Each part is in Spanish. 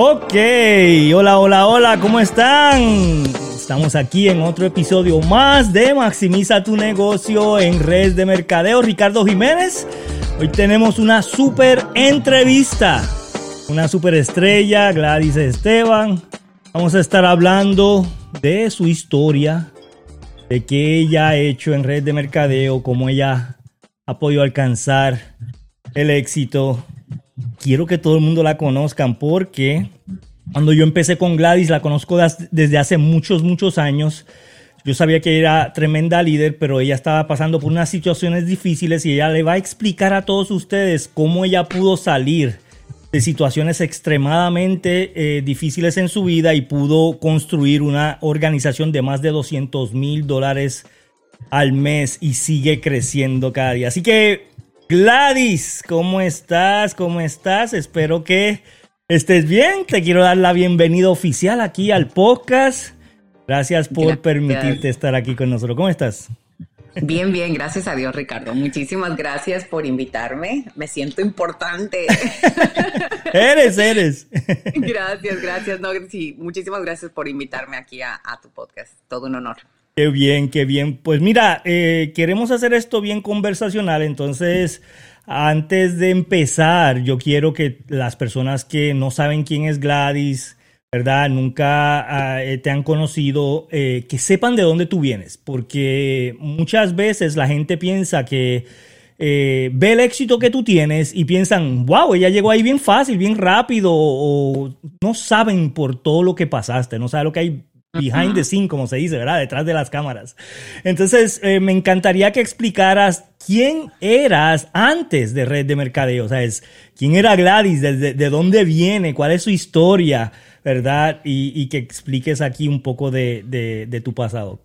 Ok, hola, hola, hola, ¿cómo están? Estamos aquí en otro episodio más de Maximiza tu negocio en redes de mercadeo. Ricardo Jiménez. Hoy tenemos una super entrevista. Una super estrella, Gladys Esteban. Vamos a estar hablando de su historia, de qué ella ha hecho en redes de mercadeo, cómo ella ha podido alcanzar el éxito quiero que todo el mundo la conozcan porque cuando yo empecé con Gladys, la conozco desde hace muchos, muchos años. Yo sabía que era tremenda líder, pero ella estaba pasando por unas situaciones difíciles y ella le va a explicar a todos ustedes cómo ella pudo salir de situaciones extremadamente eh, difíciles en su vida y pudo construir una organización de más de 200 mil dólares al mes y sigue creciendo cada día. Así que Gladys, ¿cómo estás? ¿Cómo estás? Espero que estés bien. Te quiero dar la bienvenida oficial aquí al podcast. Gracias por permitirte estar aquí con nosotros. ¿Cómo estás? Bien, bien, gracias a Dios, Ricardo. Muchísimas gracias por invitarme. Me siento importante. eres, eres. gracias, gracias. No, sí, muchísimas gracias por invitarme aquí a tu podcast. Todo un honor. Qué bien, qué bien. Pues mira, eh, queremos hacer esto bien conversacional, entonces antes de empezar, yo quiero que las personas que no saben quién es Gladys, ¿verdad? Nunca ah, eh, te han conocido, eh, que sepan de dónde tú vienes, porque muchas veces la gente piensa que ve el éxito que tú tienes y piensan, wow, ella llegó ahí bien fácil, bien rápido, o no saben por todo lo que pasaste, no saben lo que hay behind the scene, como se dice, ¿verdad? Detrás de las cámaras. Entonces, eh, me encantaría que explicaras quién eras antes de Red de Mercadeo, o sea, es, quién era Gladys, de, de, dónde viene, cuál es su historia, ¿verdad? Y, y que expliques aquí un poco de, de tu pasado.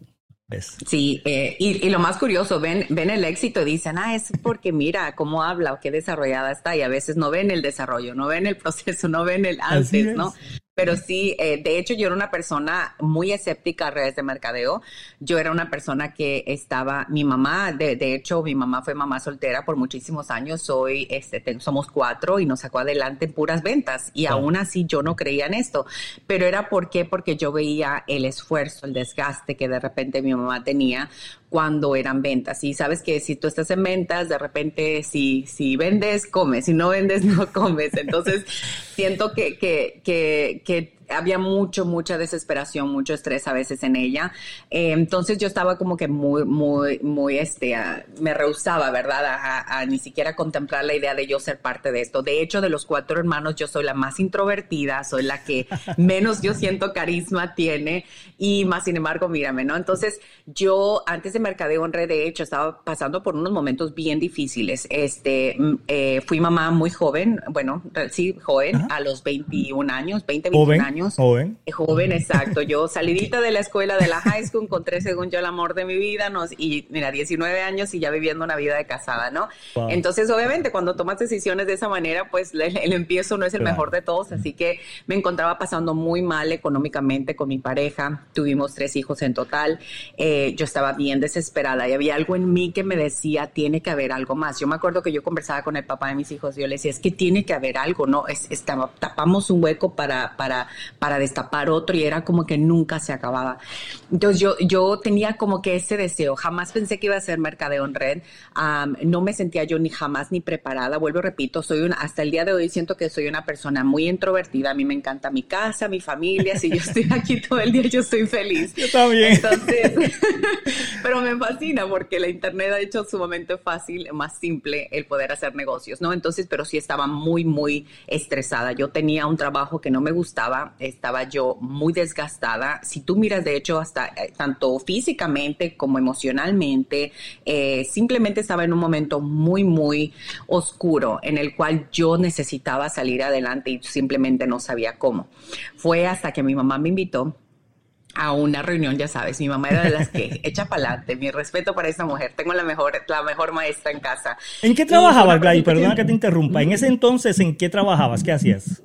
Sí, eh, y, lo más curioso, ven, ven el éxito y dicen, ah, es porque mira cómo habla o qué desarrollada está, y a veces no ven el desarrollo, no ven el proceso, no ven el antes, ¿no? Pero sí, eh, de hecho yo era una persona muy escéptica a redes de mercadeo. Yo era una persona que estaba, mi mamá, de, de hecho mi mamá fue mamá soltera por muchísimos años. Soy, este, somos cuatro y nos sacó adelante en puras ventas. Y aún así yo no creía en esto. Pero era por qué, porque yo veía el esfuerzo, el desgaste que de repente mi mamá tenía cuando eran ventas. Y sabes que si tú estás en ventas, de repente si, si vendes, comes, si no vendes, no comes. Entonces, siento que, que, que, que había mucho, mucha desesperación, mucho estrés a veces en ella. Eh, entonces yo estaba como que muy, muy, muy, este, me rehusaba, ¿verdad? A, ni siquiera contemplar la idea de yo ser parte de esto. De hecho, de los cuatro hermanos, yo soy la más introvertida, soy la que menos yo siento carisma tiene y más, sin embargo, mírame, ¿no? Entonces yo antes de Mercadeo en Red, de hecho, estaba pasando por unos momentos bien difíciles. Este, mm, eh, fui mamá muy joven, bueno, sí, joven, a los 21 años, 20, 21 años Joven. Eh, joven, exacto. Yo salidita de la escuela de la high school, encontré según yo el amor de mi vida, nos, y mira, 19 años y ya viviendo una vida de casada, ¿no? Entonces, obviamente, cuando tomas decisiones de esa manera, pues el, empiezo no es el mejor de todos, así que me encontraba pasando muy mal económicamente con mi pareja, tuvimos tres hijos en total, eh, yo estaba bien desesperada y había algo en mí que me decía, tiene que haber algo más. Yo me acuerdo que yo conversaba con el papá de mis hijos y yo le decía, es que tiene que haber algo, ¿no? Es, tapamos un hueco para, para, para destapar otro y era como que nunca se acababa. Entonces yo, yo tenía como que ese deseo, jamás pensé que iba a ser mercadeo en red, no me sentía yo ni jamás ni preparada, vuelvo repito, soy una, hasta el día de hoy siento que soy una persona muy introvertida, a mí me encanta mi casa, mi familia, si yo estoy aquí todo el día yo estoy feliz. Yo también. Entonces, pero me fascina porque la internet ha hecho sumamente fácil, más simple el poder hacer negocios, ¿no? Entonces, pero sí estaba muy, muy estresada. Yo tenía un trabajo que no me gustaba, estaba yo muy desgastada. Si tú miras, de hecho, hasta eh, tanto físicamente como emocionalmente, eh, simplemente estaba en un momento muy, muy oscuro en el cual yo necesitaba salir adelante y simplemente no sabía cómo. Fue hasta que mi mamá me invitó a una reunión, ya sabes, mi mamá era de las que echa para adelante, mi respeto para esa mujer, tengo la mejor, la mejor maestra en casa. ¿En qué trabajabas, Gladys? Perdona que te interrumpa. En ese entonces, ¿en qué trabajabas? ¿Qué hacías?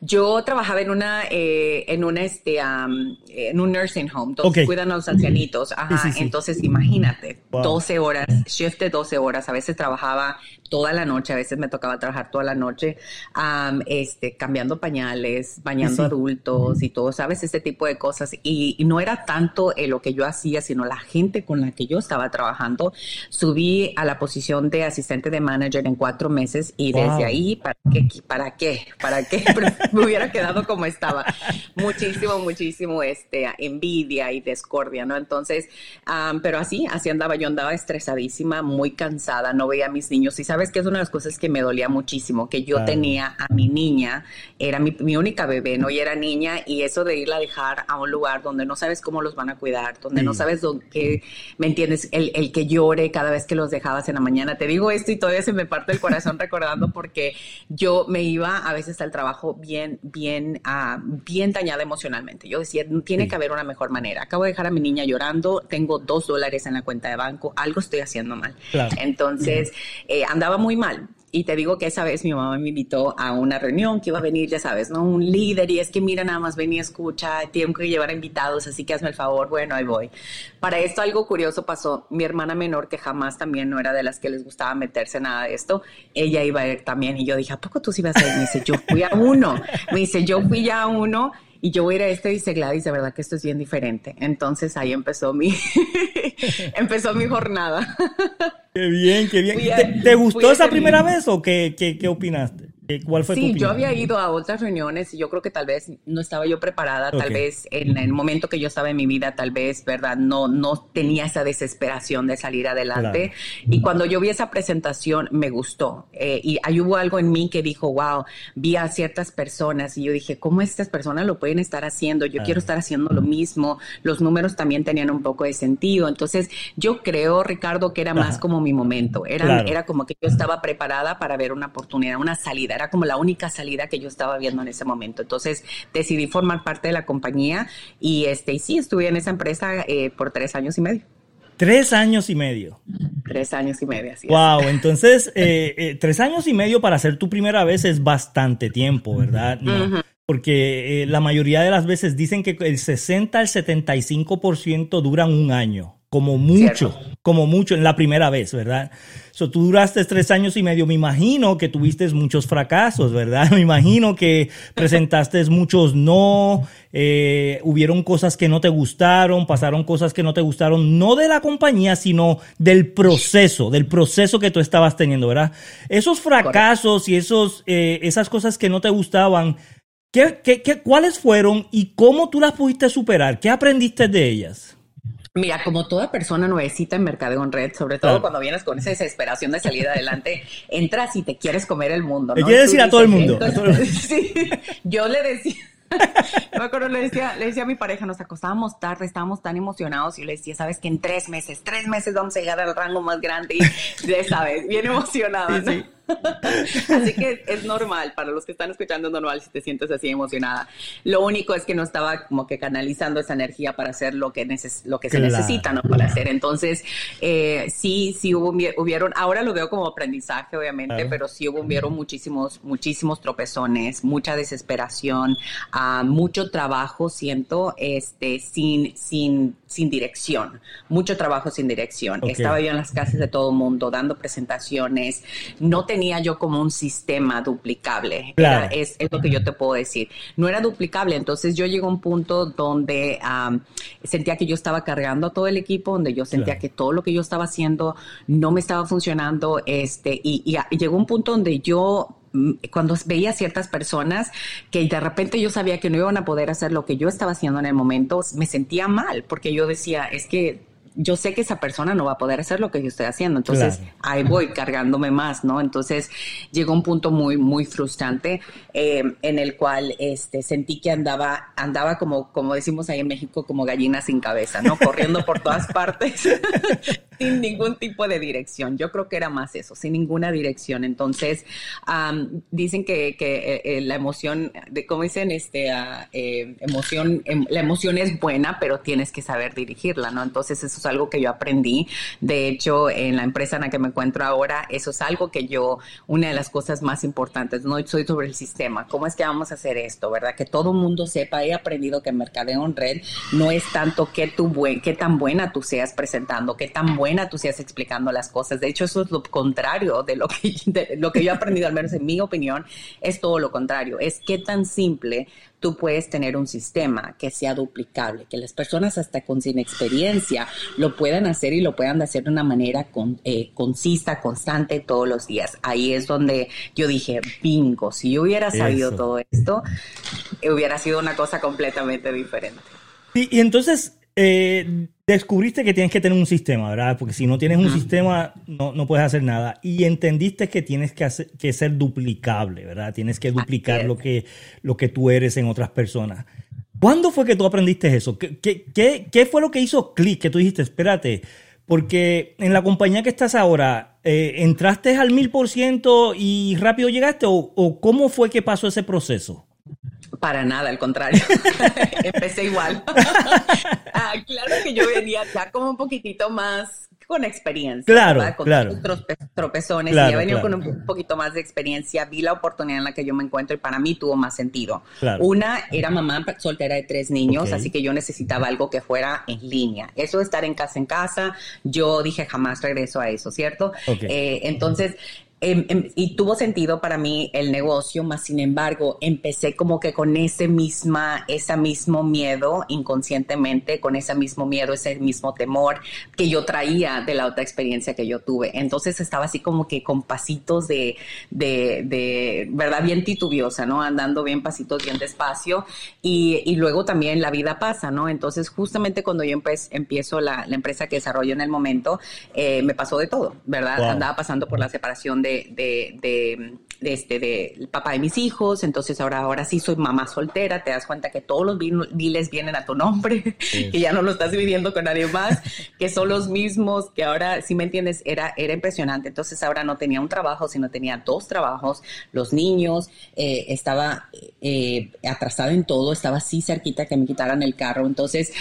Yo trabajaba en una, eh, en una, este, en un nursing home, entonces cuidan a los ancianitos, ajá, entonces imagínate, 12 horas, shift de 12 horas, a veces trabajaba toda la noche, a veces me tocaba trabajar toda la noche, este, cambiando pañales, bañando adultos y todo, ¿sabes? Ese tipo de cosas. Y, no era tanto lo que yo hacía, sino la gente con la que yo estaba trabajando. Subí a la posición de asistente de manager en cuatro meses y desde ahí, ¿para qué? ¿Para qué? ¿Para qué? me hubiera quedado como estaba. Muchísimo, muchísimo este, envidia y discordia, ¿no? Entonces, pero así, así andaba. Yo andaba estresadísima, muy cansada, no veía a mis niños y, ¿sabes? Sabes que es una de las cosas que me dolía muchísimo, que yo tenía a mi niña, era mi, única bebé, ¿no? Y era niña, y eso de irla a dejar a un lugar donde no sabes cómo los van a cuidar, donde no sabes dónde, ¿me entiendes? El, el, que llore cada vez que los dejabas en la mañana. Te digo esto y todavía se me parte el corazón recordando porque yo me iba a veces al trabajo bien, bien, uh, bien dañada emocionalmente. Yo decía, tiene que haber una mejor manera. Acabo de dejar a mi niña llorando, tengo dos dólares en la cuenta de banco, algo estoy haciendo mal. Entonces, eh, andaba muy mal. Y te digo que esa vez mi mamá me invitó a una reunión que iba a venir, ya sabes, ¿no? Un líder y es que mira, nada más ven y escucha, tengo que llevar invitados, así que hazme el favor, bueno, ahí voy. Para esto algo curioso pasó, mi hermana menor, que jamás también no era de las que les gustaba meterse nada de esto, ella iba a ir también y yo dije, ¿a poco tú sí vas a ir? Me dice, yo fui a uno, me dice, yo fui ya a uno y yo voy a ir a este y dice Gladys, de verdad que esto es bien diferente. Entonces ahí empezó mi, empezó mi jornada. Qué bien, qué bien. ¿Te, gustó esa primera vez o qué, qué, qué opinaste? ¿Cuál fue sí, yo había ido a otras reuniones y yo creo que tal vez no estaba yo preparada, tal vez en el momento que yo estaba en mi vida, tal vez, ¿verdad? No, no tenía esa desesperación de salir adelante. Y cuando yo vi esa presentación, me gustó. Eh, y ahí hubo algo en mí que dijo, wow, vi a ciertas personas y yo dije, ¿cómo estas personas lo pueden estar haciendo? Yo quiero estar haciendo lo mismo. Los números también tenían un poco de sentido. Entonces, yo creo, Ricardo, que era más como mi momento. Era, era como que yo estaba preparada para ver una oportunidad, una salida era como la única salida que yo estaba viendo en ese momento. Entonces decidí formar parte de la compañía y, este, y sí, estuve en esa empresa eh, por tres años y medio. Tres años y medio. Tres años y medio, así Wow, entonces eh, eh, tres años y medio para hacer tu primera vez es bastante tiempo, ¿verdad? Porque la mayoría de las veces dicen que el 60 al 75% duran un año como mucho, como mucho en la primera vez, ¿verdad? So, tú duraste tres años y medio, me imagino que tuviste muchos fracasos, ¿verdad? Me imagino que presentaste muchos no, eh, hubieron cosas que no te gustaron, pasaron cosas que no te gustaron, no de la compañía, sino del proceso, del proceso que tú estabas teniendo, ¿verdad? Esos fracasos y esos, eh, esas cosas que no te gustaban, ¿qué, qué, qué, ¿cuáles fueron y cómo tú las pudiste superar? ¿Qué aprendiste de ellas? Mira, como toda persona nuevecita en Mercadeo en Red, sobre todo cuando vienes con esa desesperación de salir adelante, entras y te quieres comer el mundo. ¿no? Le quieres decir a todo el mundo. sí, yo le decía, me acuerdo, le decía, le decía a mi pareja, nos acostábamos tarde, estábamos tan emocionados y le decía, sabes que en tres meses, tres meses vamos a llegar al rango más grande y ya sabes, bien emocionada. ¿no? así que es normal, para los que están escuchando es normal si te sientes así emocionada. Lo único es que no estaba como que canalizando esa energía para hacer lo que, lo que se necesita, ¿no? Para hacer. Entonces, eh, sí, sí hubo, hubieron, ahora lo veo como aprendizaje, obviamente, pero sí hubo, hubieron muchísimos, muchísimos tropezones, mucha desesperación, uh, mucho trabajo, siento, este, sin, sin, sin dirección, mucho trabajo sin dirección. Estaba yo en las casas de todo el mundo dando presentaciones, no tenía tenía yo como un sistema duplicable. es, lo que yo te puedo decir. No era duplicable, entonces yo llegué a un punto donde sentía que yo estaba cargando a todo el equipo, donde yo sentía que todo lo que yo estaba haciendo no me estaba funcionando, este, y, y llegó un punto donde yo mm, cuando veía ciertas personas que de repente yo sabía que no iban a poder hacer lo que yo estaba haciendo en el momento, me sentía mal porque yo decía, es que yo sé que esa persona no va a poder hacer lo que yo estoy haciendo, entonces ahí voy cargándome más, ¿no? Entonces llegó un punto muy, muy frustrante eh, en el cual este, sentí que andaba, andaba como, como decimos ahí en México, como gallina sin cabeza, ¿no? Corriendo por todas partes. Sin ningún tipo de dirección. Yo creo que era más eso, sin ninguna dirección. Entonces, dicen que, que eh, la emoción, de, como dicen, este, ah, eh, emoción, em, la emoción es buena, pero tienes que saber dirigirla, ¿no? Entonces, eso es algo que yo aprendí. De hecho, en la empresa en la que me encuentro ahora, eso es algo que yo, una de las cosas más importantes, no soy sobre el sistema. ¿Cómo es que vamos a hacer esto, verdad? Que todo el mundo sepa. He aprendido que mercadeo en red no es tanto que tu buen, qué tan buena tú seas presentando, qué tan buena tú seas explicando las cosas. De hecho, eso es lo contrario de lo que, lo que yo he aprendido, al menos en mi opinión, es todo lo contrario. Es qué tan simple tú puedes tener un sistema que sea duplicable, que las personas hasta con sin experiencia lo puedan hacer y lo puedan hacer de una manera con, eh, concisa, constante todos los días. Ahí es donde yo dije, bingo, si yo hubiera sabido todo esto, hubiera sido una cosa completamente diferente. y entonces eh, descubriste que tienes que tener un sistema, ¿verdad? Porque si no tienes un sistema, no, no, puedes hacer nada. Y entendiste que tienes que, hacer, que ser duplicable, ¿verdad? Tienes que duplicar lo que, lo que tú eres en otras personas. ¿Cuándo fue que tú aprendiste eso? ¿Qué, qué, qué fue lo que hizo clic? Que tú dijiste, espérate, porque en la compañía que estás ahora, eh, ¿entraste al mil por ciento y rápido llegaste? O, ¿O cómo fue que pasó ese proceso? Para nada, al contrario. Empecé igual. ah, claro que yo venía ya como un poquitito más con experiencia. Claro, con claro. tropezones. y ya venía con un poquito más de experiencia. Vi la oportunidad en la que yo me encuentro y para mí tuvo más sentido. Una era mamá soltera de tres niños, así que yo necesitaba algo que fuera en línea. Eso de estar en casa en casa, yo dije jamás regreso a eso, ¿cierto? Eh, entonces, Em, em, y tuvo sentido para mí el negocio, más sin embargo, empecé como que con ese misma, ese mismo miedo inconscientemente, con ese mismo miedo, ese mismo temor que yo traía de la otra experiencia que yo tuve. Entonces estaba así como que con pasitos de, de, de verdad, bien titubiosa, ¿no? Andando bien pasitos, bien despacio. Y, y luego también la vida pasa, ¿no? Entonces justamente cuando yo empiezo la, la, empresa que desarrollo en el momento, eh, me pasó de todo, ¿verdad? Andaba pasando por la separación de de, de, de, este, del papá de mis hijos, entonces ahora, ahora sí soy mamá soltera, te das cuenta que todos los biles vienen a tu nombre, que ya no lo estás viviendo con nadie más, que son los mismos, que ahora, si me entiendes, era, era impresionante. Entonces ahora no tenía un trabajo, sino tenía dos trabajos, los niños, eh, estaba eh, atrasado en todo, estaba así cerquita que me quitaran el carro, entonces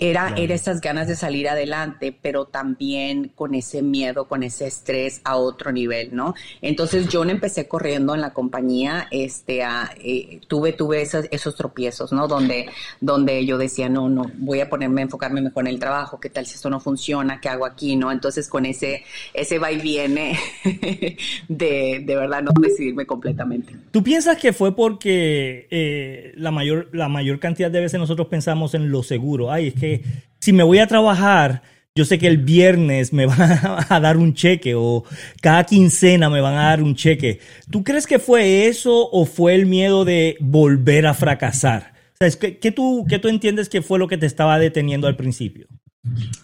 era, era esas ganas de salir adelante, pero también con ese miedo, con ese estrés a otro nivel, ¿no? Entonces yo empecé corriendo en la compañía, este, a, eh, tuve, tuve esos, esos tropiezos, ¿no? Donde, donde yo decía, no, no, voy a ponerme, a enfocarme mejor en el trabajo, ¿qué tal si esto no funciona? ¿Qué hago aquí? ¿No? Entonces con ese, ese va y viene de, de verdad no decidirme completamente. ¿Tú piensas que fue porque eh, la, mayor, la mayor cantidad de veces nosotros pensamos en lo seguro? Ay, es que si me voy a trabajar, yo sé que el viernes me van a, dar un cheque o cada quincena me van a dar un cheque. ¿Tú crees que fue eso o fue el miedo de volver a fracasar? ¿qué, tú, ¿Qué tú entiendes que fue lo que te estaba deteniendo al principio?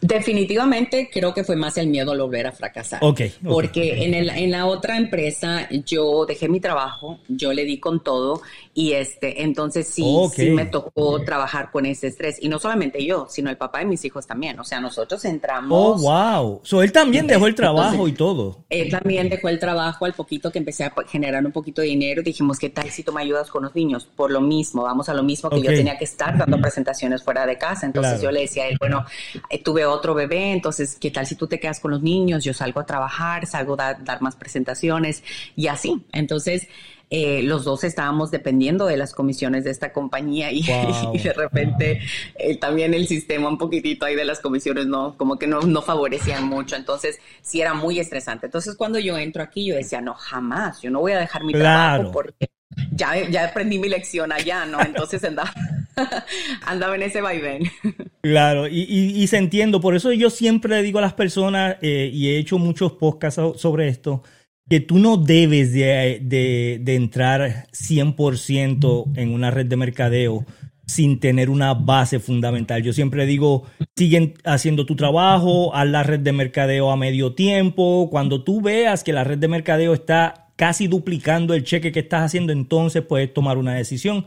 Definitivamente creo que fue más el miedo a volver a fracasar. porque En, el, en la otra empresa yo dejé mi trabajo, yo le di con todo y este, entonces sí, sí me tocó trabajar con ese estrés. Y no solamente yo, sino el papá de mis hijos también. O sea, nosotros entramos. Oh, wow. So, él también dejó el trabajo y todo. Él también dejó el trabajo al poquito que empecé a generar un poquito de dinero. Dijimos, ¿qué tal si tú me ayudas con los niños? Por lo mismo, vamos a lo mismo que yo tenía que estar dando presentaciones fuera de casa. Entonces yo le decía a él, bueno, eh, tuve otro bebé, entonces, ¿qué tal si tú te quedas con los niños? Yo salgo a trabajar, salgo a dar más presentaciones y así. Entonces, eh, los dos estábamos dependiendo de las comisiones de esta compañía y, de repente eh, también el sistema un poquitito ahí de las comisiones no, como que no, no favorecían mucho, entonces sí era muy estresante. Entonces cuando yo entro aquí yo decía, no, jamás, yo no voy a dejar mi trabajo porque ya, ya aprendí mi lección allá, ¿no? Entonces andaba, andaba en ese vaivén. Claro, y, y, se entiendo, por eso yo siempre digo a las personas, eh, y he hecho muchos podcasts sobre esto, que tú no debes de, de, entrar 100% en una red de mercadeo sin tener una base fundamental. Yo siempre digo, siguen haciendo tu trabajo, haz la red de mercadeo a medio tiempo. Cuando tú veas que la red de mercadeo está casi duplicando el cheque que estás haciendo, entonces puedes tomar una decisión.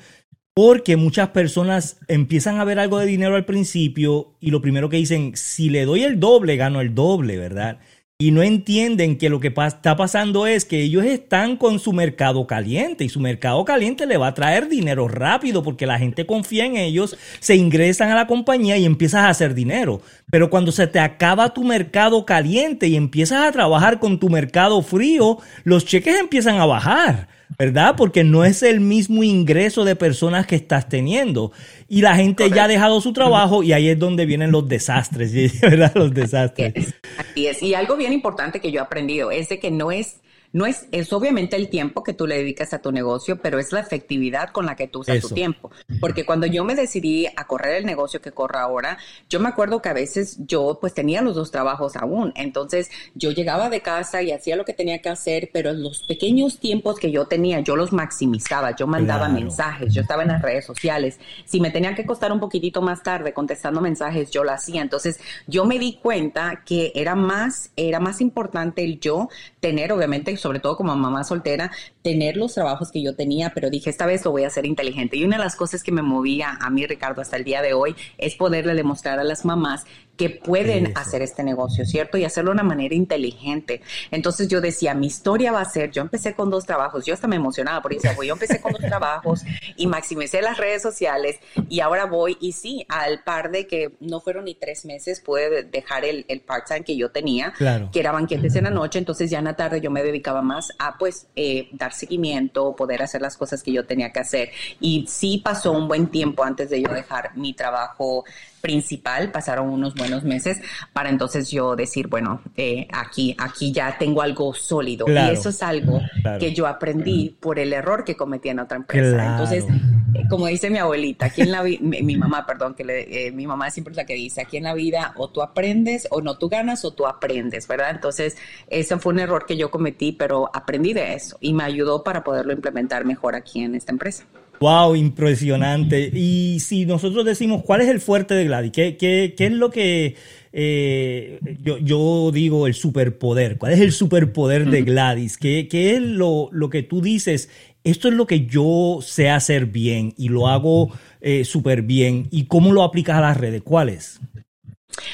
porque muchas personas empiezan a ver algo de dinero al principio y lo primero que dicen, si le doy el doble, gano el doble, ¿verdad? Y no entienden que lo que está pasando es que ellos están con su mercado caliente y su mercado caliente le va a traer dinero rápido porque la gente confía en ellos, se ingresan a la compañía y empiezas a hacer dinero. Pero cuando se te acaba tu mercado caliente y empiezas a trabajar con tu mercado frío, los cheques empiezan a bajar. ¿Verdad? Porque no es el mismo ingreso de personas que estás teniendo. Y la gente ya ha dejado su trabajo y ahí es donde vienen los desastres, ¿verdad? Los desastres. Así es. Y algo bien importante que yo he aprendido es de que no es no es, es obviamente el tiempo que tú le dedicas a tu negocio, pero es la efectividad con la que tú usas tu tiempo. Porque cuando yo me decidí a correr el negocio que corro ahora, yo me acuerdo que a veces yo pues tenía los dos trabajos aún. Entonces yo llegaba de casa y hacía lo que tenía que hacer, pero los pequeños tiempos que yo tenía, yo los maximizaba. Yo mandaba mensajes, yo estaba en las redes sociales. Si me tenía que costar un poquitito más tarde contestando mensajes, yo lo hacía. Entonces yo me di cuenta que era más, era más importante el yo tener obviamente sobre todo como mamá soltera, tener los trabajos que yo tenía, pero dije, esta vez lo voy a hacer inteligente. Y una de las cosas que me movía a mí, Ricardo, hasta el día de hoy, es poderle demostrar a las mamás que pueden hacer este negocio, ¿cierto? Y hacerlo de una manera inteligente. Entonces yo decía, mi historia va a ser, yo empecé con dos trabajos, yo hasta me emocionaba porque decía, yo empecé con dos trabajos y maximicé las redes sociales y ahora voy y sí, al par de que no fueron ni tres meses, pude dejar el, el part-time que yo tenía, que era banquetes en la noche, entonces ya en la tarde yo me dedicaba más a pues eh, dar seguimiento, poder hacer las cosas que yo tenía que hacer. Y sí pasó un buen tiempo antes de yo dejar mi trabajo principal, pasaron unos buenos meses para entonces yo decir, bueno, eh, aquí, aquí ya tengo algo sólido. y eso es algo que yo aprendí por el error que cometí en otra empresa. Entonces, eh, como dice mi abuelita, aquí en la vida, mi, mamá, perdón, que le, eh, mi mamá siempre es la que dice, aquí en la vida o tú aprendes o no tú ganas o tú aprendes, ¿verdad? Entonces, ese fue un error que yo cometí, pero aprendí de eso y me ayudó para poderlo implementar mejor aquí en esta empresa. Wow, impresionante. Y si nosotros decimos, ¿cuál es el fuerte de Gladys? ¿Qué, qué, qué es lo que eh, yo, yo, digo el superpoder? ¿Cuál es el superpoder de Gladys? ¿Qué, qué es lo, lo, que tú dices? Esto es lo que yo sé hacer bien y lo hago eh, súper bien. ¿Y cómo lo aplicas a las redes? ¿Cuál es?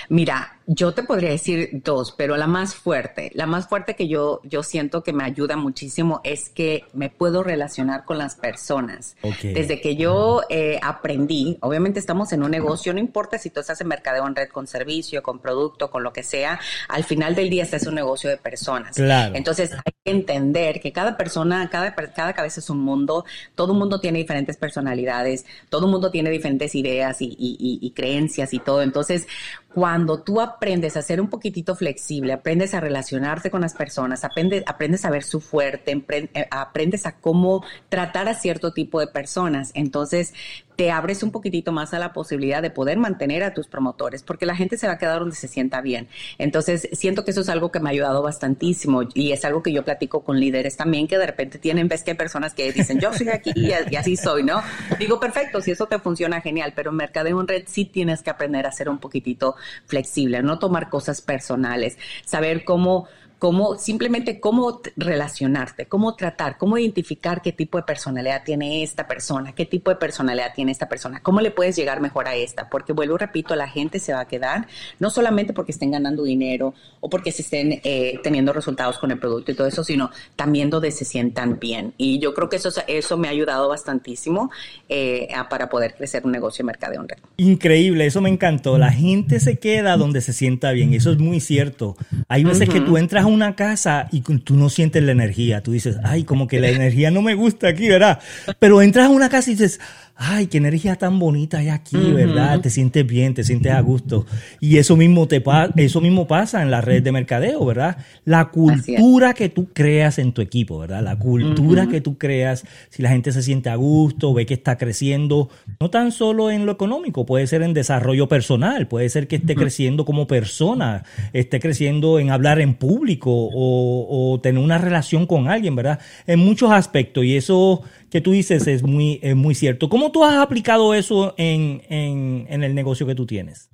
Mira, yo te podría decir dos, pero la más fuerte, la más fuerte que yo, yo siento que me ayuda muchísimo es que me puedo relacionar con las personas. Desde que yo eh, aprendí, obviamente estamos en un negocio, no importa si tú estás en mercadeo en red con servicio, con producto, con lo que sea, al final del día este es un negocio de personas. Entonces hay que entender que cada persona, cada, cada cabeza es un mundo, todo el mundo tiene diferentes personalidades, todo el mundo tiene diferentes ideas y, y creencias y todo. Entonces, cuando tú aprendes a ser un poquitito flexible, aprendes a relacionarte con las personas, aprendes, aprendes a ver su fuerte, eh, aprendes a cómo tratar a cierto tipo de personas, entonces te abres un poquitito más a la posibilidad de poder mantener a tus promotores, porque la gente se va a quedar donde se sienta bien. Entonces, siento que eso es algo que me ha ayudado bastantísimo y es algo que yo platico con líderes también, que de repente tienen, ves que hay personas que dicen, yo soy aquí y, así soy, ¿no? Digo, perfecto, si eso te funciona, genial, pero en mercadeo en red sí tienes que aprender a ser un poquitito flexible, no tomar cosas personales, saber cómo cómo simplemente cómo relacionarte, cómo tratar, cómo identificar qué tipo de personalidad tiene esta persona, qué tipo de personalidad tiene esta persona, cómo le puedes llegar mejor a esta, porque vuelvo, repito, la gente se va a quedar no solamente porque estén ganando dinero o porque se estén eh, teniendo resultados con el producto y todo eso, sino también donde se sientan bien. Y yo creo que eso, eso me ha ayudado bastantísimo eh, para poder crecer un negocio de mercadeo en red. Increíble, eso me encantó. La gente se queda donde se sienta bien, eso es muy cierto. Hay veces que tú entras una casa y tú no sientes la energía. Tú dices, ay, como que la energía no me gusta aquí, ¿verdad? Pero entras a una casa y dices, ay, qué energía tan bonita hay aquí, ¿verdad? Te sientes bien, te sientes a gusto. Y eso mismo, te eso mismo pasa en la red de mercadeo, ¿verdad? La cultura que tú creas en tu equipo, ¿verdad? La cultura que tú creas, si la gente se siente a gusto, ve que está creciendo, no tan solo en lo económico, puede ser en desarrollo personal, puede ser que esté creciendo como persona, esté creciendo en hablar en público o, o tener una relación con alguien, ¿verdad? En muchos aspectos. Y eso que tú dices es muy, es muy cierto. ¿Cómo tú has aplicado eso en, en, en el negocio que tú tienes?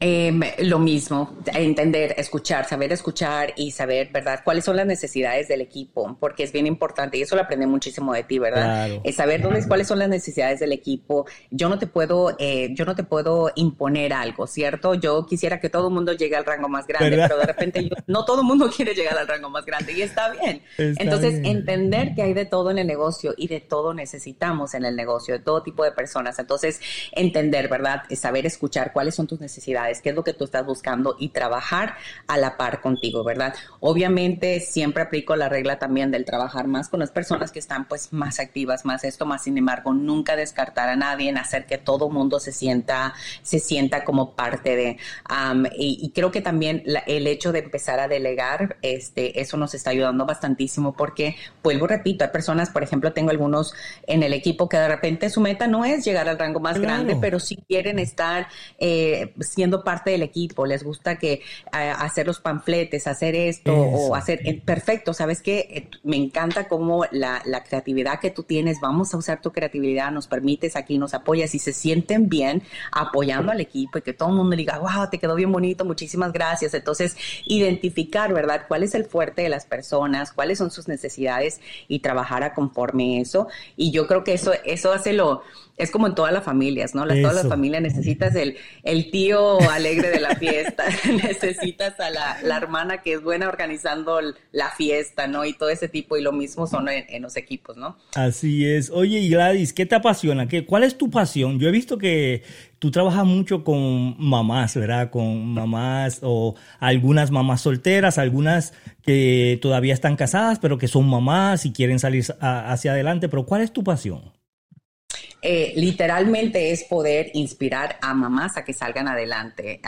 Em, lo mismo, entender, escuchar, saber escuchar y saber, ¿verdad?, cuáles son las necesidades del equipo, porque es bien importante y eso lo aprendí muchísimo de ti, ¿verdad? Es saber dónde, cuáles son las necesidades del equipo. Yo no te puedo, eh, yo no te puedo imponer algo, ¿cierto? Yo quisiera que todo el mundo llegue al rango más grande, pero de repente no todo el mundo quiere llegar al rango más grande y está bien. Entonces, entender que hay de todo en el negocio y de todo necesitamos en el negocio, de todo tipo de personas. Entonces, entender, ¿verdad? Saber escuchar cuáles son tus necesidades qué es lo que tú estás buscando y trabajar a la par contigo, ¿verdad? Obviamente siempre aplico la regla también del trabajar más con las personas que están pues más activas, más esto, más sin embargo, nunca descartar a nadie en hacer que todo mundo se sienta, se sienta como parte de, y, creo que también el hecho de empezar a delegar, este, eso nos está ayudando bastantísimo porque, vuelvo, repito, hay personas, por ejemplo, tengo algunos en el equipo que de repente su meta no es llegar al rango más grande, pero sí quieren estar eh, siendo parte del equipo, les gusta que eh, hacer los panfletes, hacer esto o hacer eh, perfecto, sabes que eh, me encanta cómo la, creatividad que tú tienes, vamos a usar tu creatividad, nos permites aquí, nos apoyas y se sienten bien apoyando al equipo y que todo el mundo diga, wow, te quedó bien bonito, muchísimas gracias. Entonces, identificar, ¿verdad? ¿Cuál es el fuerte de las personas? ¿Cuáles son sus necesidades? Y trabajar a conforme eso. Y yo creo que eso, eso hace lo, es como en todas las familias, ¿no? Las, todas las familias necesitas el, el tío alegre de la fiesta, necesitas a la, la, hermana que es buena organizando la fiesta, ¿no? Y todo ese tipo, y lo mismo son en, los equipos, ¿no? Así es. Oye, y Gladys, ¿qué te apasiona? ¿Qué, ¿Cuál es tu pasión? Yo he visto que tú trabajas mucho con mamás, ¿verdad? Con mamás o algunas mamás solteras, algunas que todavía están casadas, pero que son mamás y quieren salir hacia adelante, pero ¿cuál es tu pasión? Eh, literalmente es poder inspirar a mamás a que salgan adelante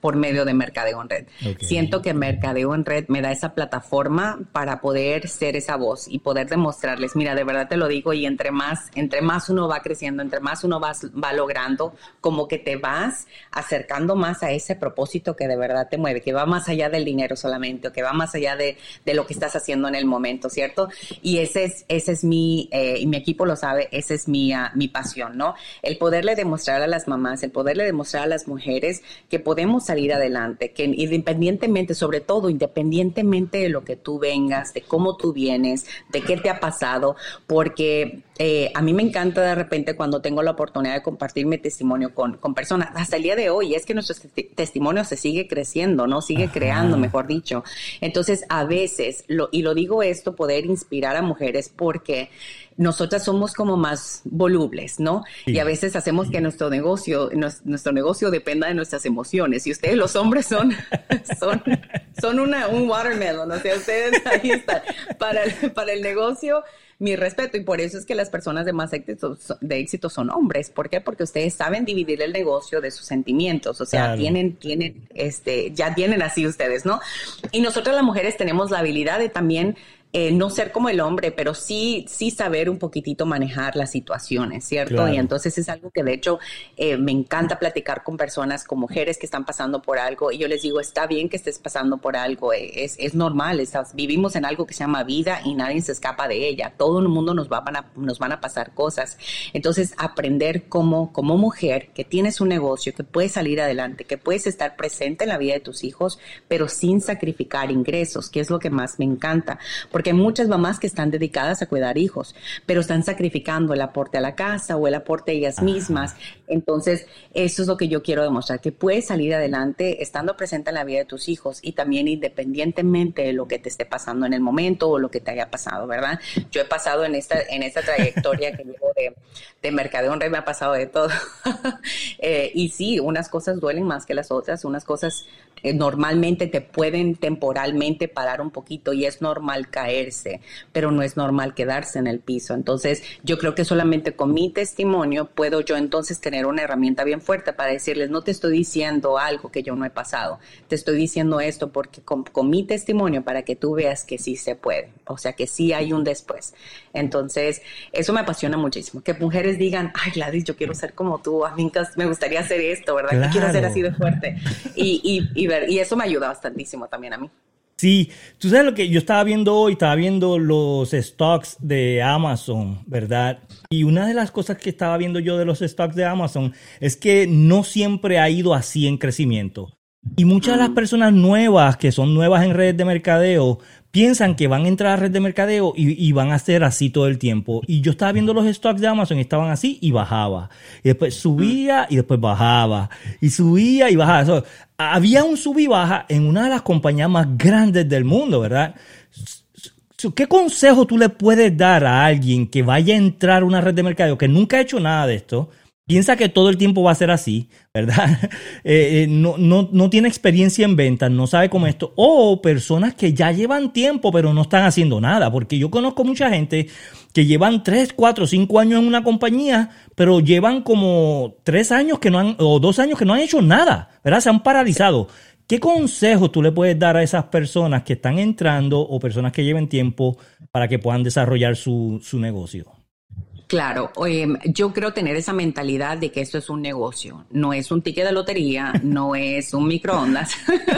por medio de Mercadeo en Red. Siento que Mercadeo en Red me da esa plataforma para poder ser esa voz y poder demostrarles, mira, de verdad te lo digo, y entre más, entre más uno va creciendo, entre más uno va, va logrando, como que te vas acercando más a ese propósito que de verdad te mueve, que va más allá del dinero solamente, o que va más allá de, de lo que estás haciendo en el momento, ¿cierto? Y ese es, ese es mi, eh, y mi equipo lo sabe, ese es mi, uh, mi ¿no? El poderle demostrar a las mamás, el poderle demostrar a las mujeres que podemos salir adelante, que independientemente, sobre todo, independientemente de lo que tú vengas, de cómo tú vienes, de qué te ha pasado, porque eh, a mí me encanta de repente cuando tengo la oportunidad de compartir mi testimonio con, con personas, hasta el día de hoy, es que nuestro testimonio se sigue creciendo, ¿no? Sigue creando, mejor dicho. Entonces, a veces, lo, y lo digo esto, poder inspirar a mujeres porque nosotras somos como más volubles, ¿no? Y a veces hacemos que nuestro negocio, nuestro negocio dependa de nuestras emociones. Y ustedes, los hombres, son, son, son una, un watermelon, o sea, ustedes ahí están. Para para el negocio, mi respeto y por eso es que las personas de más éxito, de éxito son hombres. ¿Por qué? Porque ustedes saben dividir el negocio de sus sentimientos, o sea, tienen, tienen, este, ya tienen así ustedes, ¿no? Y nosotros las mujeres tenemos la habilidad de también eh, no ser como el hombre, pero sí, sí saber un poquitito manejar las situaciones, ¿cierto? Y entonces es algo que de hecho eh, me encanta platicar con personas, con mujeres que están pasando por algo, y yo les digo, está bien que estés pasando por algo, eh, es, es normal, estás, vivimos en algo que se llama vida y nadie se escapa de ella, todo el mundo nos, va, van, a, nos van a pasar cosas. Entonces, aprender como, como mujer que tienes un negocio, que puedes salir adelante, que puedes estar presente en la vida de tus hijos, pero sin sacrificar ingresos, que es lo que más me encanta porque hay muchas mamás que están dedicadas a cuidar hijos, pero están sacrificando el aporte a la casa o el aporte a ellas mismas. Entonces, eso es lo que yo quiero demostrar, que puedes salir adelante estando presente en la vida de tus hijos y también independientemente de lo que te esté pasando en el momento o lo que te haya pasado, ¿verdad? Yo he pasado en esta, en esta trayectoria que llevo de, de Mercadeo Rey, me ha pasado de todo. Eh, y sí, unas cosas duelen más que las otras, unas cosas normalmente te pueden temporalmente parar un poquito y es normal caerse, pero no es normal quedarse en el piso. Entonces, yo creo que solamente con mi testimonio puedo yo entonces tener una herramienta bien fuerte para decirles, no te estoy diciendo algo que yo no he pasado, te estoy diciendo esto porque con, mi testimonio para que tú veas que sí se puede, o sea, que sí hay un después. Entonces, eso me apasiona muchísimo, que mujeres digan, ay Gladys, yo quiero ser como tú, a mí me gustaría hacer esto, ¿verdad? quiero ser así de fuerte. y, y y eso me ayuda bastantísimo también a mí. Sí, tú sabes lo que yo estaba viendo hoy, estaba viendo los stocks de Amazon, ¿verdad? Y una de las cosas que estaba viendo yo de los stocks de Amazon es que no siempre ha ido así en crecimiento. Y muchas de las personas nuevas, que son nuevas en redes de mercadeo, piensan que van a entrar a red de mercadeo y, van a ser así todo el tiempo. Y yo estaba viendo los stocks de Amazon y estaban así y bajaba. Y después subía y después bajaba. Y subía y bajaba. había un sub y baja en una de las compañías más grandes del mundo, ¿verdad? ¿Qué consejo tú le puedes dar a alguien que vaya a entrar a una red de mercadeo que nunca ha hecho nada de esto? Piensa que todo el tiempo va a ser así, ¿verdad? Eh, eh, no, no, tiene experiencia en ventas, no sabe cómo esto. O personas que ya llevan tiempo pero no están haciendo nada, porque yo conozco mucha gente que llevan 3, 4, 5 años en una compañía, pero llevan como 3 años que no han, o 2 años que no han hecho nada, ¿verdad? Se han paralizado. ¿Qué consejo tú le puedes dar a esas personas que están entrando o personas que lleven tiempo para que puedan desarrollar su, su negocio? Claro, yo creo tener esa mentalidad de que esto es un negocio, no es un ticket de lotería, no es un microondas.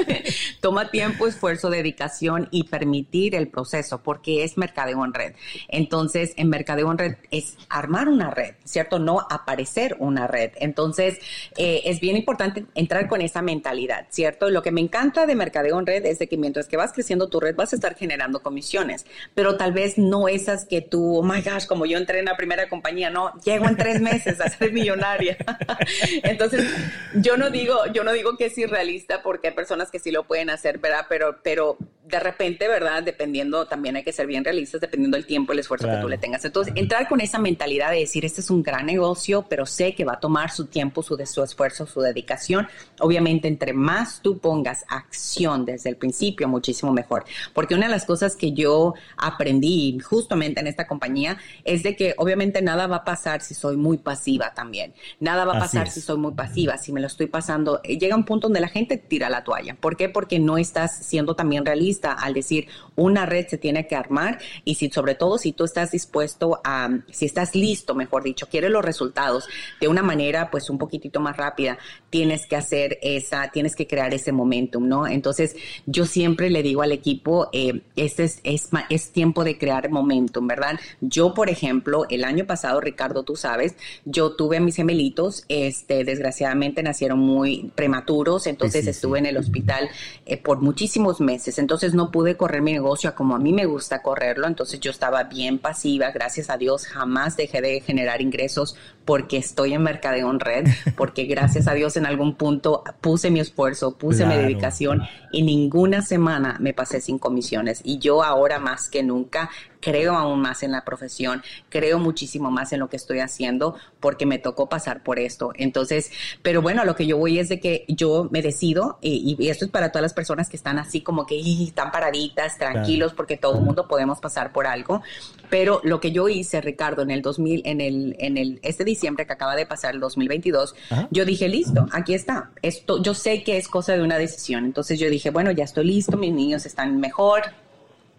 Toma tiempo, esfuerzo, dedicación y permitir el proceso, porque es mercadeo en red. Entonces, en mercadeo en red es armar una red, ¿cierto? No aparecer una red. Entonces, eh, es bien importante entrar con esa mentalidad, ¿cierto? Lo que me encanta de mercadeo en red es de que mientras que vas creciendo tu red, vas a estar generando comisiones, pero tal vez no esas que tú, oh my gosh, como yo entré en la primera compañía, no, llego en tres meses a ser millonaria. Entonces, yo no digo, yo no digo que es irrealista porque hay personas que sí lo pueden hacer, ¿verdad? Pero, pero de repente, ¿verdad? Dependiendo, también hay que ser bien realistas, dependiendo del tiempo, el esfuerzo que tú le tengas. Entonces, entrar con esa mentalidad de decir, este es un gran negocio, pero sé que va a tomar su tiempo, su, su esfuerzo, su dedicación. Obviamente, entre más tú pongas acción desde el principio, muchísimo mejor. Porque una de las cosas que yo aprendí justamente en esta compañía es de que obviamente nada va a pasar si soy muy pasiva también. Nada va a pasar si soy muy pasiva, si me lo estoy pasando. Llega un punto donde la gente tira la toalla. ¿Por qué? Porque no estás siendo también realista al decir una red se tiene que armar y si sobre todo si tú estás dispuesto a, si estás listo, mejor dicho, quieres los resultados de una manera pues un poquitito más rápida, tienes que hacer esa, tienes que crear ese momentum, ¿no? Entonces yo siempre le digo al equipo, eh, este es, es, es tiempo de crear momentum, ¿verdad? Yo, por ejemplo, el año pasado, Ricardo, tú sabes, yo tuve a mis gemelitos, este, desgraciadamente nacieron muy prematuros, entonces estuve en el hospital eh, por muchísimos meses, entonces no pude correr mi negocio como a mí me gusta correrlo, entonces yo estaba bien pasiva, gracias a Dios jamás dejé de generar ingresos porque estoy en mercadeo red, porque gracias a Dios en algún punto puse mi esfuerzo, puse mi dedicación y ninguna semana me pasé sin comisiones y yo ahora más que nunca creo aún más en la profesión, creo muchísimo más en lo que estoy haciendo porque me tocó pasar por esto. Entonces, pero bueno, lo que yo voy es de que yo me decido y, esto es para todas las personas que están así como que están paraditas, tranquilos, porque todo el mundo podemos pasar por algo. Pero lo que yo hice, Ricardo, en el 2000, en el, en el, este diciembre que acaba de pasar, el 2022, yo dije, listo, aquí está. Esto, yo sé que es cosa de una decisión. Entonces yo dije, bueno, ya estoy listo, mis niños están mejor,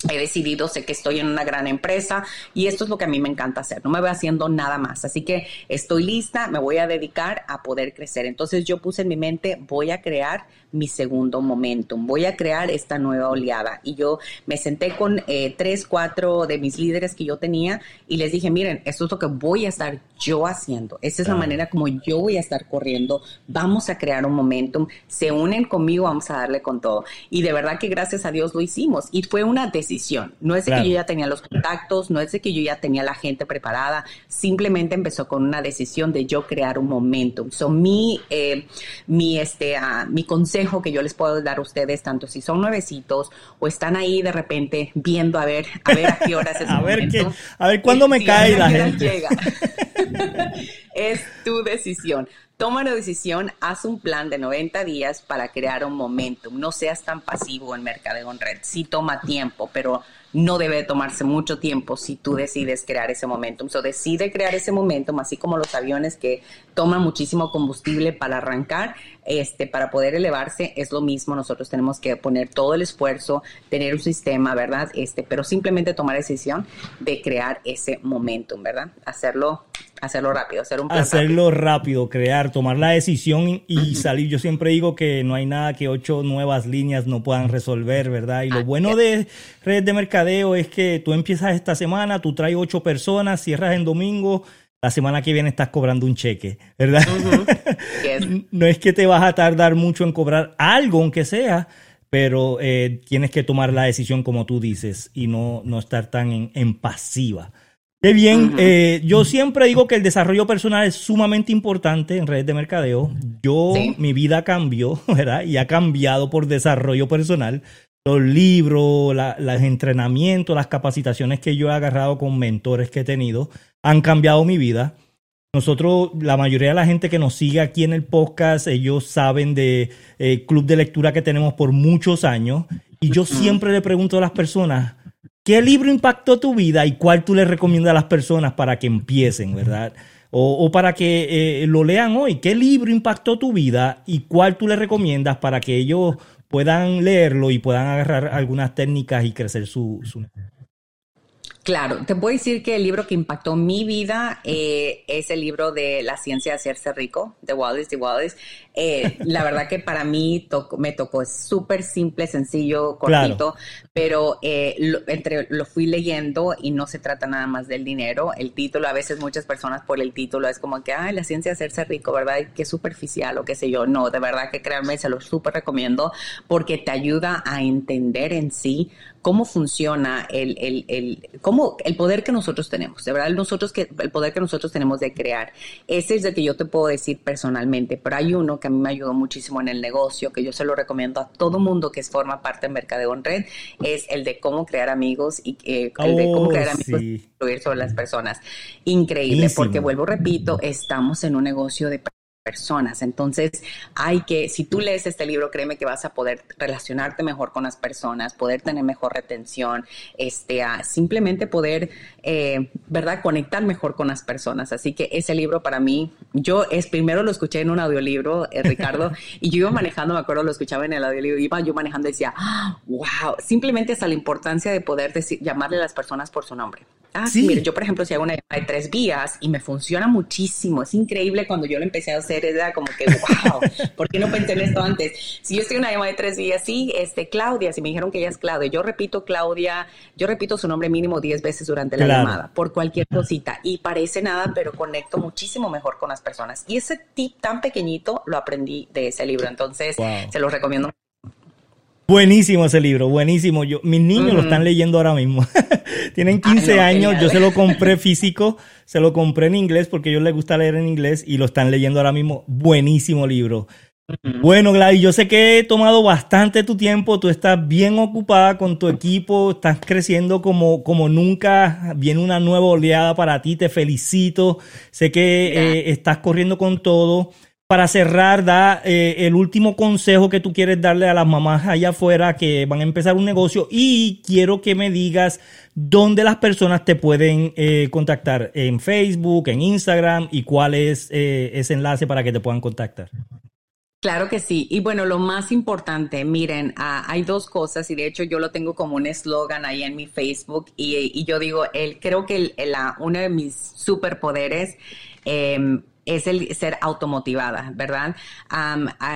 he decidido, sé que estoy en una gran empresa y esto es lo que a mí me encanta hacer, no me voy haciendo nada más, así que estoy lista, me voy a dedicar a poder crecer. Entonces yo puse en mi mente, voy a crear mi segundo momentum, voy a crear esta nueva oleada. Y yo me senté con eh, tres, cuatro de mis líderes que yo tenía y les dije, miren, esto es lo que voy a estar yo haciendo, esta es la manera como yo voy a estar corriendo, vamos a crear un momentum, se unen conmigo, vamos a darle con todo. Y de verdad que gracias a Dios lo hicimos y fue una decisión, no es de que yo ya tenía los contactos, no es de que yo ya tenía la gente preparada, simplemente empezó con una decisión de yo crear un momentum. So, mi, eh, mi, este, uh, mi consejo que yo les puedo dar a ustedes, tanto si son nuevecitos o están ahí de repente viendo a ver a ver a qué horas es a ver qué, a ver cuándo me cae la gente. es tu decisión. Toma la decisión, haz un plan de 90 días para crear un momentum. No seas tan pasivo en Mercadeo en Red. Sí toma tiempo, pero no debe tomarse mucho tiempo si tú decides crear ese momentum. So, decide crear ese momentum, así como los aviones que toman muchísimo combustible para arrancar, este, para poder elevarse, es lo mismo. Nosotros tenemos que poner todo el esfuerzo, tener un sistema, ¿verdad? Este, pero simplemente tomar la decisión de crear ese momentum, ¿verdad? Hacerlo Hacerlo rápido, hacer un plan Hacerlo rápido. crear, tomar la decisión y salir. Yo siempre digo que no hay nada que ocho nuevas líneas no puedan resolver, ¿verdad? Y lo bueno de redes de mercadeo es que tú empiezas esta semana, tú traes ocho personas, cierras en domingo, la semana que viene estás cobrando un cheque, ¿verdad? no es que te vas a tardar mucho en cobrar algo, aunque sea, pero eh, tienes que tomar la decisión como tú dices y no, no estar tan en pasiva. Qué bien. Eh, yo siempre digo que el desarrollo personal es sumamente importante en redes de mercadeo. Yo, mi vida cambió, ¿verdad? Y ha cambiado por desarrollo personal. Los libros, los entrenamientos, las capacitaciones que yo he agarrado con mentores que he tenido han cambiado mi vida. Nosotros, la mayoría de la gente que nos sigue aquí en el podcast, ellos saben de eh, club de lectura que tenemos por muchos años. Y yo siempre le pregunto a las personas, ¿Qué libro impactó tu vida y cuál tú le recomiendas a las personas para que empiecen, verdad? O, para que eh, lo lean hoy. ¿Qué libro impactó tu vida y cuál tú le recomiendas para que ellos puedan leerlo y puedan agarrar algunas técnicas y crecer su, su... Claro, te puedo decir que el libro que impactó mi vida eh, es el libro de La ciencia de hacerse rico, de Wallace de Wallace. Eh, la verdad que para mí me tocó, es súper simple, sencillo, cortito, pero eh, lo, entre lo fui leyendo y no se trata nada más del dinero. El título, a veces muchas personas por el título es como que, ay, la ciencia de hacerse rico, ¿verdad? Qué superficial o qué sé yo. No, de verdad que créanme, se lo súper recomiendo porque te ayuda a entender en sí cómo funciona el, el, el, cómo, el poder que nosotros tenemos, de verdad, nosotros que, el poder que nosotros tenemos de crear. Ese es el que yo te puedo decir personalmente, pero hay uno que a mí me ayudó muchísimo en el negocio, que yo se lo recomiendo a todo mundo que forma parte de Mercadeo en Red, es el de cómo crear amigos y eh, el de cómo oh, crear amigos y influir sobre las personas. Increíble, porque vuelvo, repito, estamos en un negocio de personas. Entonces, hay que, si tú lees este libro, créeme que vas a poder relacionarte mejor con las personas, poder tener mejor retención, este, a simplemente poder, eh, ¿verdad?, conectar mejor con las personas. Así que ese libro para mí, yo es primero lo escuché en un audiolibro, eh, Ricardo, y yo iba manejando, me acuerdo, lo escuchaba en el audiolibro, iba yo manejando y decía, wow, simplemente hasta la importancia de poder decir, llamarle a las personas por su nombre. Ah, sí. Mire, yo por ejemplo, si hago una llamada de tres vías y me funciona muchísimo, es increíble cuando yo lo empecé a hacer, era como que, wow, ¿por qué no pensé en esto antes? Si yo estoy en una llamada de tres vías, sí, este, Claudia, si me dijeron que ella es Claudia, yo repito Claudia, yo repito su nombre mínimo diez veces durante la llamada, por cualquier cosita, y parece nada, pero conecto muchísimo mejor con las personas. Y ese tip tan pequeñito lo aprendí de ese libro, entonces se los recomiendo Buenísimo ese libro, buenísimo. Yo, mis niños lo están leyendo ahora mismo. Tienen 15 ah, años, yo se lo compré físico, se lo compré en inglés porque a ellos les gusta leer en inglés y lo están leyendo ahora mismo. Buenísimo libro. Bueno, Gladys, yo sé que he tomado bastante tu tiempo, tú estás bien ocupada con tu equipo, estás creciendo como, como nunca, viene una nueva oleada para ti, te felicito, sé que eh, estás corriendo con todo para cerrar, da eh, el último consejo que tú quieres darle a las mamás allá afuera que van a empezar un negocio y quiero que me digas dónde las personas te pueden eh, contactar en Facebook, en Instagram y cuál es eh, ese enlace para que te puedan contactar. Claro que sí. Y bueno, lo más importante, miren, ah, hay dos cosas y de hecho yo lo tengo como un eslogan ahí en mi Facebook y, yo digo, el, creo que la, uno de mis superpoderes em, es el ser automotivada, ¿verdad?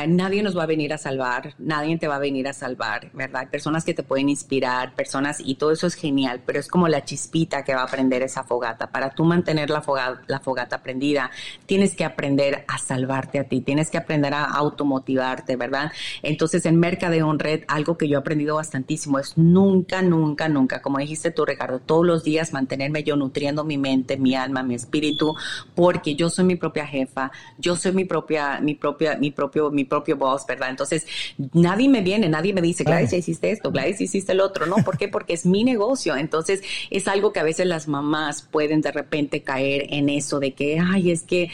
nadie nos va a venir a salvar, nadie te va a venir a salvar, ¿verdad? Personas que te pueden inspirar, personas, y todo eso es genial, pero es como la chispita que va a prender esa fogata. Para tú mantener la fogata, la fogata prendida, tienes que aprender a salvarte a ti, tienes que aprender a automotivarte, ¿verdad? Entonces, en Mercadeo Red, algo que yo he aprendido bastantísimo es nunca, nunca, nunca, como dijiste tú, Ricardo, todos los días mantenerme yo nutriendo mi mente, mi alma, mi espíritu, porque yo soy mi propio jefa, yo soy mi propia, mi propia, mi propio, mi propio boss, ¿verdad? Entonces, nadie me viene, nadie me dice, Gladys, ya hiciste esto, Gladys, hiciste el otro, ¿no? ¿Por qué? Porque es mi negocio. Entonces, es algo que a veces las mamás pueden de repente caer en eso de que, ay, es que,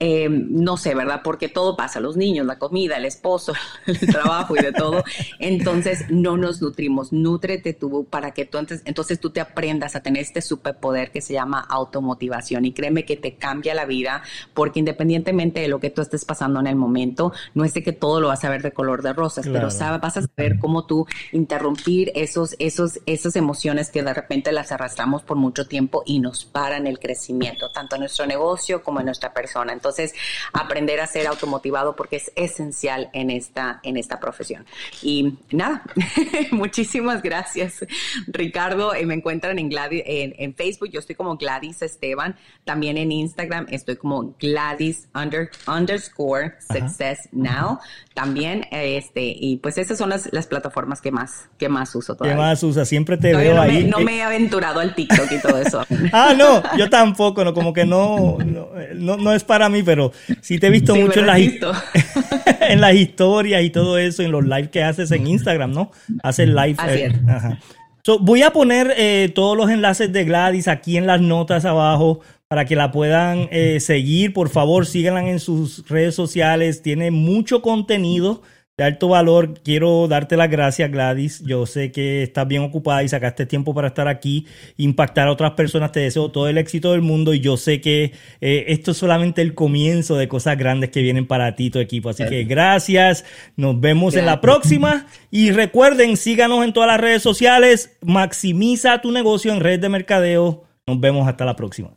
eh, no sé, ¿verdad? Porque todo pasa, los niños, la comida, el esposo, el trabajo y de todo. Entonces, no nos nutrimos, nútrete tú para que tú entonces, entonces tú te aprendas a tener este superpoder que se llama automotivación y créeme que te cambia la vida. Por porque independientemente de lo que tú estés pasando en el momento, no es de que todo lo vas a ver de color de rosas, pero vas a saber cómo tú interrumpir esos, esos, esas emociones que de repente las arrastramos por mucho tiempo y nos paran el crecimiento, tanto en nuestro negocio como en nuestra persona. Entonces, aprender a ser automotivado porque es esencial en esta, en esta profesión. Y nada, muchísimas gracias, Ricardo. Eh, me encuentran en, Gladys, en, Facebook, yo estoy como Gladys Esteban. También en Instagram estoy como Gladys underscore success now. También, este, y pues esas son las, plataformas que más, que más uso todavía. ¿Qué más usa? Siempre te veo ahí. no me he aventurado al TikTok y todo eso. ah, no, yo tampoco, no, como que no, no, no, es para mí, pero sí te he visto mucho en las, en las historias y todo eso, en los live que haces en Instagram, ¿no? Haces live. Eh, ajá. voy a poner eh, todos los enlaces de Gladys aquí en las notas abajo para que la puedan eh, seguir. Por favor, síganla en sus redes sociales. Tiene mucho contenido de alto valor. Quiero darte las gracias, Gladys. Yo sé que estás bien ocupada y sacaste tiempo para estar aquí, impactar a otras personas. Te deseo todo el éxito del mundo y yo sé que eh, esto es solamente el comienzo de cosas grandes que vienen para ti, tu equipo. Así que gracias. Nos vemos en la próxima. Y recuerden, síganos en todas las redes sociales. Maximiza tu negocio en red de mercadeo. Nos vemos hasta la próxima.